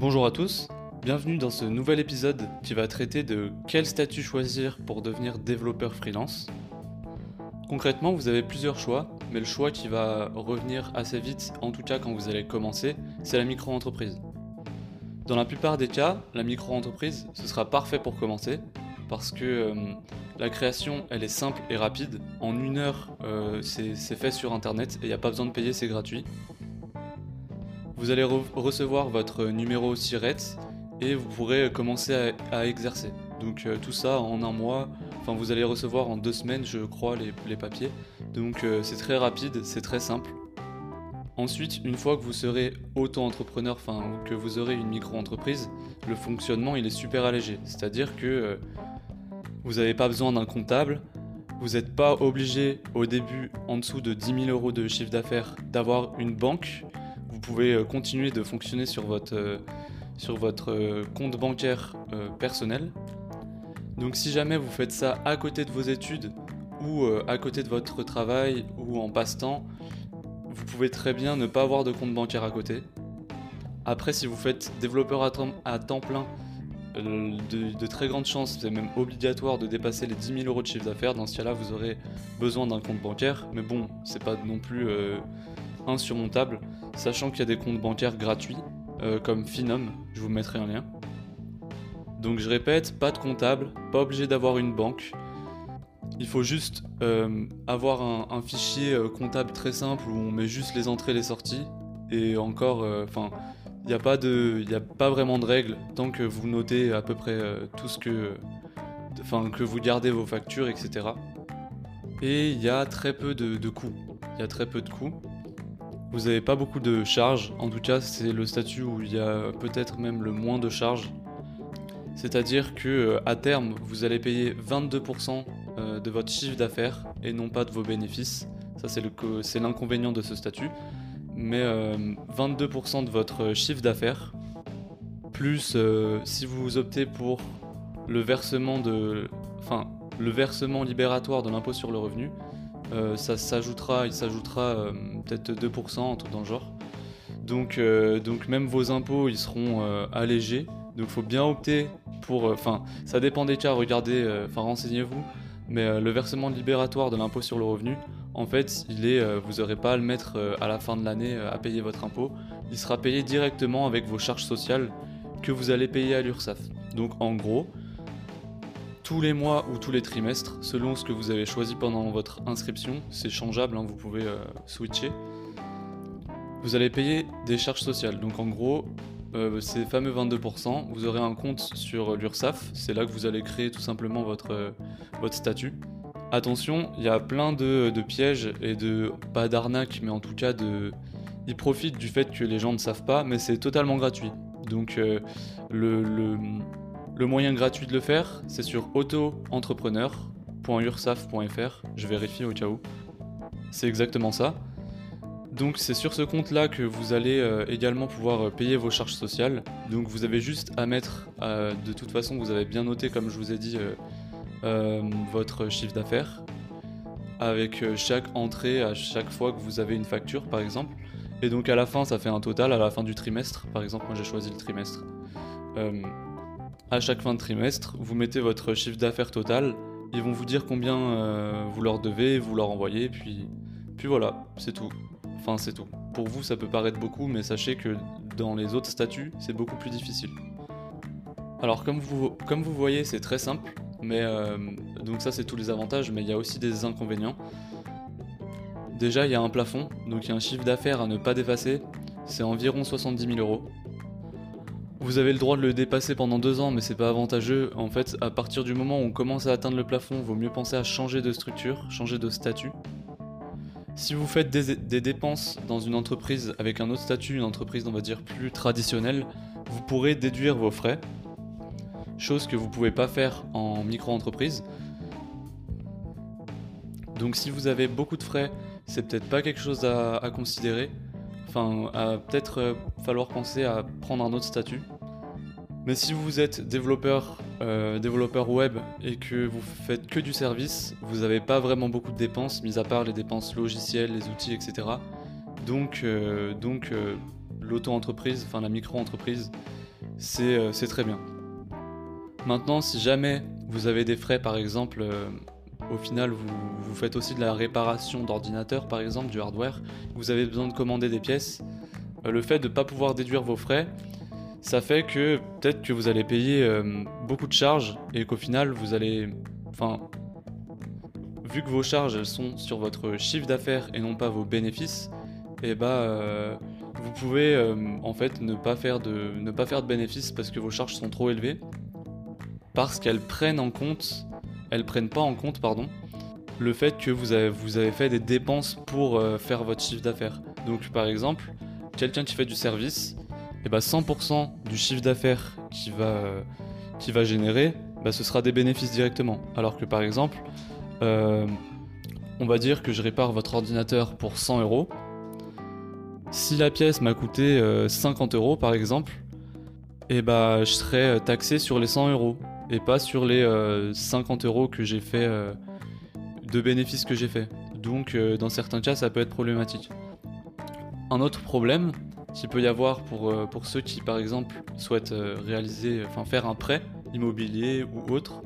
Bonjour à tous, bienvenue dans ce nouvel épisode qui va traiter de quel statut choisir pour devenir développeur freelance. Concrètement, vous avez plusieurs choix, mais le choix qui va revenir assez vite, en tout cas quand vous allez commencer, c'est la micro-entreprise. Dans la plupart des cas, la micro-entreprise, ce sera parfait pour commencer, parce que euh, la création, elle est simple et rapide. En une heure, euh, c'est fait sur Internet et il n'y a pas besoin de payer, c'est gratuit. Vous allez recevoir votre numéro SIRET et vous pourrez commencer à, exercer. Donc euh, tout ça en un mois, enfin vous allez recevoir en deux semaines je crois les, papiers. Donc euh, c'est très rapide, c'est très simple. Ensuite, une fois que vous serez auto-entrepreneur, enfin que vous aurez une micro-entreprise, le fonctionnement il est super allégé. C'est-à-dire que euh, vous n'avez pas besoin d'un comptable, vous n'êtes pas obligé au début, en dessous de 10 000 euros de chiffre d'affaires, d'avoir une banque vous pouvez euh, continuer de fonctionner sur votre, euh, sur votre euh, compte bancaire personnel. Donc si jamais vous faites ça à côté de vos études ou à côté de votre travail ou en passe-temps, vous pouvez très bien ne pas avoir de compte bancaire à côté. Après, si vous faites développeur à temps, plein, de, très grandes chances, c'est même obligatoire de dépasser les 10 000 euros de chiffre d'affaires. Dans ce cas-là, vous aurez besoin d'un compte bancaire. Mais bon, c'est pas non plus insurmontable, sachant qu'il y a des comptes bancaires gratuits, euh, comme Finom, je vous mettrai un lien. Donc je répète, pas de comptable, pas obligé d'avoir une banque. Il faut juste euh, avoir un, fichier euh, comptable très simple où on met juste les entrées et les sorties. Et encore, enfin, il n'y a, pas a pas vraiment de règles tant que vous notez à peu près tout ce que. Enfin, que vous gardez vos factures, etc. Et il y a très peu de coûts. Il y a très peu de coûts. Vous n'avez pas beaucoup de charges, en tout cas c'est le statut où il y a peut-être même le moins de charges. C'est-à-dire que euh, à terme, vous allez payer 22% euh, de votre chiffre d'affaires et non pas de vos bénéfices. Ça c'est l'inconvénient de ce statut. Mais 22% euh, de votre chiffre d'affaires, plus si vous optez pour le versement de, enfin, le versement libératoire de l'impôt sur le revenu, ça s'ajoutera, il s'ajoutera euh, peut-être 2%, un truc dans le genre. Donc, euh, donc même vos impôts, ils seront allégés. Donc il faut bien opter pour... Enfin, ça dépend des cas, regardez, enfin renseignez-vous. Mais le versement libératoire de l'impôt sur le revenu, en fait, il est, vous n'aurez pas à le mettre à la fin de l'année à payer votre impôt. Il sera payé directement avec vos charges sociales que vous allez payer à l'URSSAF. Donc en gros, tous les mois ou tous les trimestres, selon ce que vous avez choisi pendant votre inscription. C'est changeable, hein, vous pouvez euh, switcher. Vous allez payer des charges sociales. Donc en gros, euh, ces fameux 22%, vous aurez un compte sur l'URSSAF. C'est là que vous allez créer tout simplement votre, euh, statut. Attention, il y a plein de, pièges et de, pas d'arnaques, mais en tout cas de... Ils profitent du fait que les gens ne savent pas, mais c'est totalement gratuit. Donc le, le le moyen gratuit de le faire, c'est sur auto-entrepreneur.ursaf.fr. Je vérifie au cas où. C'est exactement ça. Donc c'est sur ce compte-là que vous allez euh, également pouvoir euh, payer vos charges sociales. Donc vous avez juste à mettre, euh, de toute façon vous avez bien noté comme je vous ai dit, votre chiffre d'affaires. Avec chaque entrée, à chaque fois que vous avez une facture par exemple. Et donc à la fin ça fait un total, à la fin du trimestre. Par exemple moi j'ai choisi le trimestre à chaque fin de trimestre, vous mettez votre chiffre d'affaires total, ils vont vous dire combien euh, vous leur devez, vous leur envoyez, puis, puis voilà, c'est tout. Enfin, c'est tout. Pour vous, ça peut paraître beaucoup, mais sachez que dans les autres statuts, c'est beaucoup plus difficile. Alors, comme vous, comme vous voyez, c'est très simple, mais euh, donc ça, c'est tous les avantages, mais il y a aussi des inconvénients. Déjà, il y a un plafond, donc il y a un chiffre d'affaires à ne pas dépasser, c'est environ 70 000 euros. Vous avez le droit de le dépasser pendant deux ans, mais c'est pas avantageux. En fait, à partir du moment où on commence à atteindre le plafond, vaut mieux penser à changer de structure, changer de statut. Si vous faites des, dépenses dans une entreprise avec un autre statut, une entreprise on va dire plus traditionnelle, vous pourrez déduire vos frais, chose que vous pouvez pas faire en micro-entreprise. Donc si vous avez beaucoup de frais, c'est peut-être pas quelque chose à considérer. Enfin, peut-être euh, falloir penser à prendre un autre statut. Mais si vous êtes développeur, euh, développeur web et que vous faites que du service, vous n'avez pas vraiment beaucoup de dépenses, mis à part les dépenses logicielles, les outils, etc. Donc, euh, donc l'auto-entreprise, enfin la micro-entreprise, c'est très bien. Maintenant, si jamais vous avez des frais, par exemple, au final, vous, faites aussi de la réparation d'ordinateur, par exemple, du hardware, vous avez besoin de commander des pièces, le fait de ne pas pouvoir déduire vos frais, ça fait que peut-être que vous allez payer beaucoup de charges et qu'au final, vous allez... Enfin, vu que vos charges elles sont sur votre chiffre d'affaires et non pas vos bénéfices, et eh bah euh, vous pouvez euh, en fait ne pas faire de ne pas faire de bénéfices parce que vos charges sont trop élevées parce qu'elles prennent en compte elles prennent pas en compte pardon le fait que vous avez, fait des dépenses pour euh, faire votre chiffre d'affaires. Donc par exemple, quelqu'un qui fait du service, et bah 100% du chiffre d'affaires qui va, va générer, bah, ce sera des bénéfices directement. Alors que par exemple, euh, on va dire que je répare votre ordinateur pour 100 euros. Si la pièce m'a coûté 50 euh, euros par exemple, eh bah, je serais taxé sur les 100 euros et pas sur les 50 euh, euros que j'ai fait de bénéfices que j'ai fait. Donc dans certains cas ça peut être problématique. Un autre problème qu'il peut y avoir pour, pour ceux qui par exemple souhaitent réaliser, enfin faire un prêt immobilier ou autre,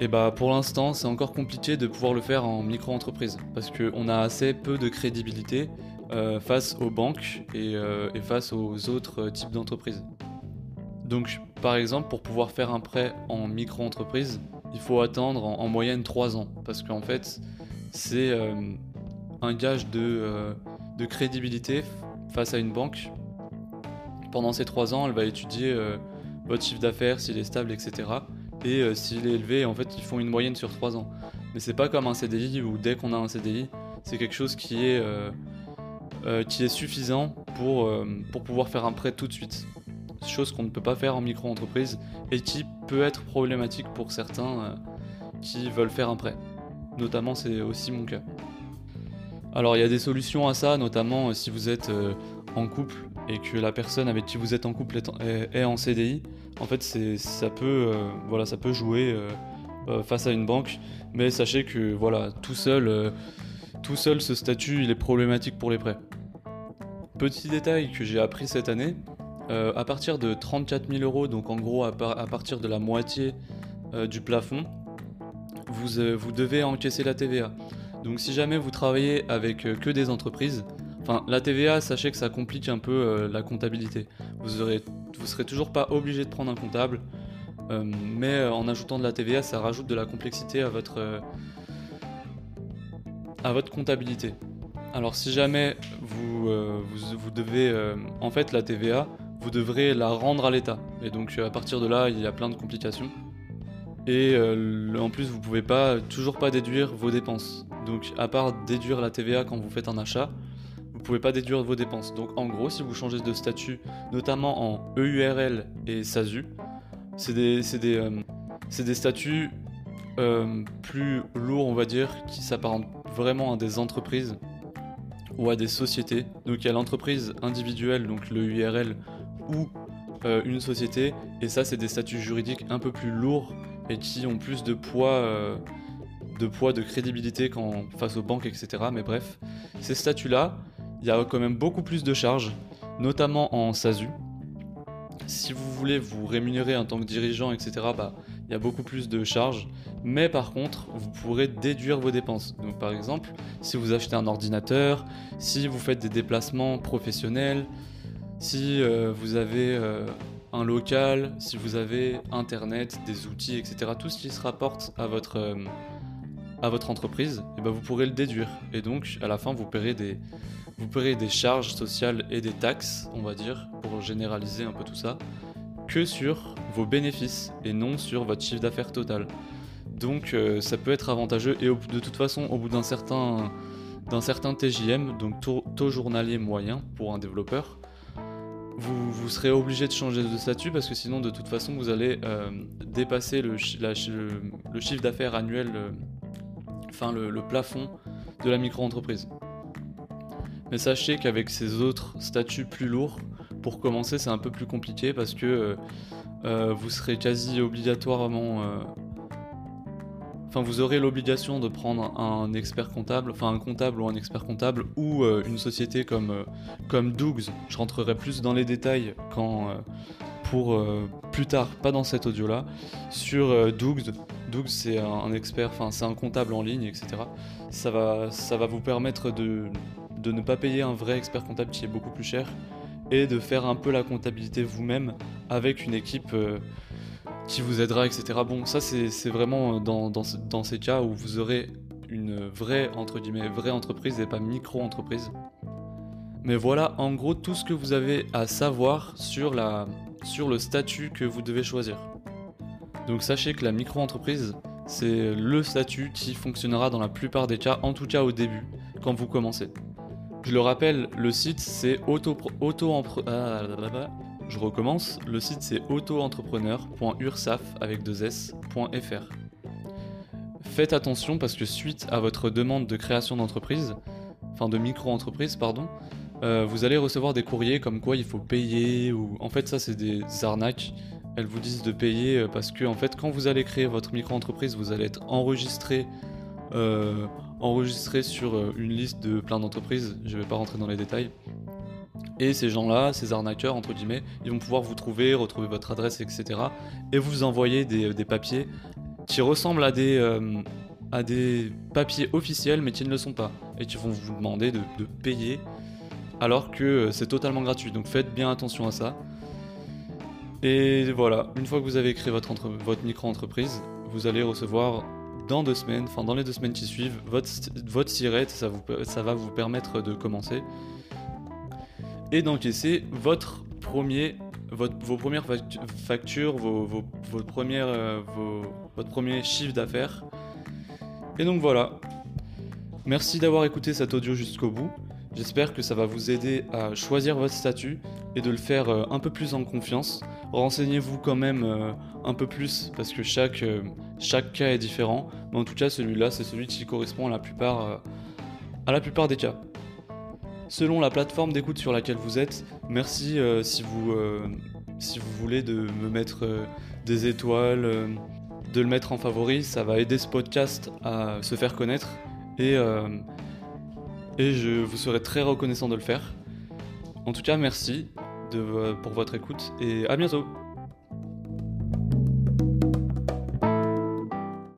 et bah pour l'instant, c'est encore compliqué de pouvoir le faire en micro-entreprise parce qu'on a assez peu de crédibilité euh, face aux banques euh, et, face aux autres types d'entreprises. Donc par exemple, pour pouvoir faire un prêt en micro-entreprise, il faut attendre en, moyenne 3 ans parce qu'en fait, c'est euh, un gage de, de, crédibilité face à une banque. Pendant ces 3 ans, elle va étudier votre chiffre d'affaires, s'il est stable, etc et euh, s'il est élevé, en fait, ils font une moyenne sur 3 ans. Mais c'est pas comme un CDI où dès qu'on a un CDI, c'est quelque chose qui est, euh, euh, qui est suffisant pour pouvoir faire un prêt tout de suite. Chose qu'on ne peut pas faire en micro-entreprise et qui peut être problématique pour certains qui veulent faire un prêt. Notamment, c'est aussi mon cas. Alors, il y a des solutions à ça, notamment si vous êtes en couple et que la personne avec qui vous êtes en couple est en CDI en fait, ça peut, euh, voilà, ça peut jouer euh, euh, face à une banque, mais sachez que voilà, tout seul, tout seul, ce statut, il est problématique pour les prêts. Petit détail que j'ai appris cette année, à partir de 34 000 euros, donc en gros à, partir de la moitié du plafond, vous, vous devez encaisser la TVA. Donc si jamais vous travaillez avec que des entreprises, Enfin, la TVA, sachez que ça complique un peu euh, la comptabilité. Vous aurez, vous serez toujours pas obligé de prendre un comptable, euh, mais euh, en ajoutant de la TVA, ça rajoute de la complexité à votre, à votre comptabilité. Alors, si jamais vous, vous, devez, en fait, la TVA, vous devrez la rendre à l'État. Et donc, à partir de là, il y a plein de complications. Et en plus, vous pouvez pas toujours pas déduire vos dépenses. Donc, à part déduire la TVA quand vous faites un achat, pouvez pas déduire vos dépenses. Donc en gros, si vous changez de statut, notamment en EURL et SASU, c'est des, des, euh, des, statuts euh, plus lourds, on va dire, qui s'apparentent vraiment à des entreprises ou à des sociétés. Donc il y a l'entreprise individuelle, donc le URL, ou euh, une société, et ça c'est des statuts juridiques un peu plus lourds et qui ont plus de poids, de poids, de crédibilité quand, face aux banques, etc. Mais bref, ces statuts-là, il y a quand même beaucoup plus de charges, notamment en SASU. Si vous voulez vous rémunérer en tant que dirigeant, etc., bah, il y a beaucoup plus de charges. Mais par contre, vous pourrez déduire vos dépenses. Donc par exemple, si vous achetez un ordinateur, si vous faites des déplacements professionnels, si euh, vous avez euh, un local, si vous avez Internet, des outils, etc., tout ce qui se rapporte à votre, euh, à votre entreprise, et eh ben vous pourrez le déduire. Et donc, à la fin, vous paierez des, vous paierez des charges sociales et des taxes, on va dire, pour généraliser un peu tout ça, que sur vos bénéfices et non sur votre chiffre d'affaires total. Donc ça peut être avantageux et de toute façon au bout d'un certain, d'un certain TJM, donc taux, journalier moyen pour un développeur, vous, vous, serez obligé de changer de statut parce que sinon de toute façon vous allez euh, dépasser le, chiffre d'affaires annuel, euh, enfin le, plafond de la micro-entreprise. Mais sachez qu'avec ces autres statuts plus lourds, pour commencer, c'est un peu plus compliqué parce que euh, vous serez quasi obligatoirement. Euh, enfin, vous aurez l'obligation de prendre un expert comptable, enfin un comptable ou un expert comptable, ou une société comme, comme Dougs. Je rentrerai plus dans les détails quand, pour plus tard, pas dans cet audio-là, sur Dougs. Dougs, c'est un, expert, enfin, c'est un comptable en ligne, etc. Ça va, ça va vous permettre de, de ne pas payer un vrai expert comptable qui est beaucoup plus cher et de faire un peu la comptabilité vous-même avec une équipe qui vous aidera, etc. Bon, ça c'est vraiment dans, dans, dans, ces cas où vous aurez une vraie, entre guillemets, vraie entreprise et pas micro-entreprise. Mais voilà en gros tout ce que vous avez à savoir sur, la, sur le statut que vous devez choisir. Donc sachez que la micro-entreprise, c'est le statut qui fonctionnera dans la plupart des cas, en tout cas au début, quand vous commencez. Je le rappelle, le site c'est auto, auto je recommence, le site c'est auto-entrepreneur.ursaf avec deux s.fr. Faites attention parce que suite à votre demande de création d'entreprise, enfin de micro-entreprise, pardon, euh, vous allez recevoir des courriers comme quoi il faut payer ou en fait ça c'est des arnaques. Elles vous disent de payer euh, parce que en fait quand vous allez créer votre micro-entreprise, vous allez être enregistré euh, enregistré sur une liste de plein d'entreprises. Je vais pas rentrer dans les détails. Et ces gens-là, ces arnaqueurs, entre guillemets, ils vont pouvoir vous trouver, retrouver votre adresse, etc. Et vous envoyer des, papiers qui ressemblent à des, euh, à des papiers officiels, mais qui ne le sont pas. Et qui vont vous demander de, payer, alors que euh, c'est totalement gratuit. Donc faites bien attention à ça. Et voilà, une fois que vous avez créé votre, votre micro-entreprise, vous allez recevoir dans deux semaines, enfin dans les deux semaines qui suivent, votre, votre ça, vous, ça va vous permettre de commencer et d'encaisser votre premier, votre, vos premières factures, vos, vos, premières, euh, votre premier chiffre d'affaires. Et donc voilà. Merci d'avoir écouté cet audio jusqu'au bout. J'espère que ça va vous aider à choisir votre statut et de le faire euh, un peu plus en confiance. Renseignez-vous quand même euh, un peu plus parce que chaque, chaque cas est différent. Mais en tout cas, celui-là, c'est celui qui correspond à la plupart, à la plupart des cas selon la plateforme d'écoute sur laquelle vous êtes. Merci euh, si, vous, euh, si vous voulez de me mettre euh, des étoiles, de le mettre en favori, ça va aider ce podcast à se faire connaître et, et je vous serai très reconnaissant de le faire. En tout cas, merci pour votre écoute et à bientôt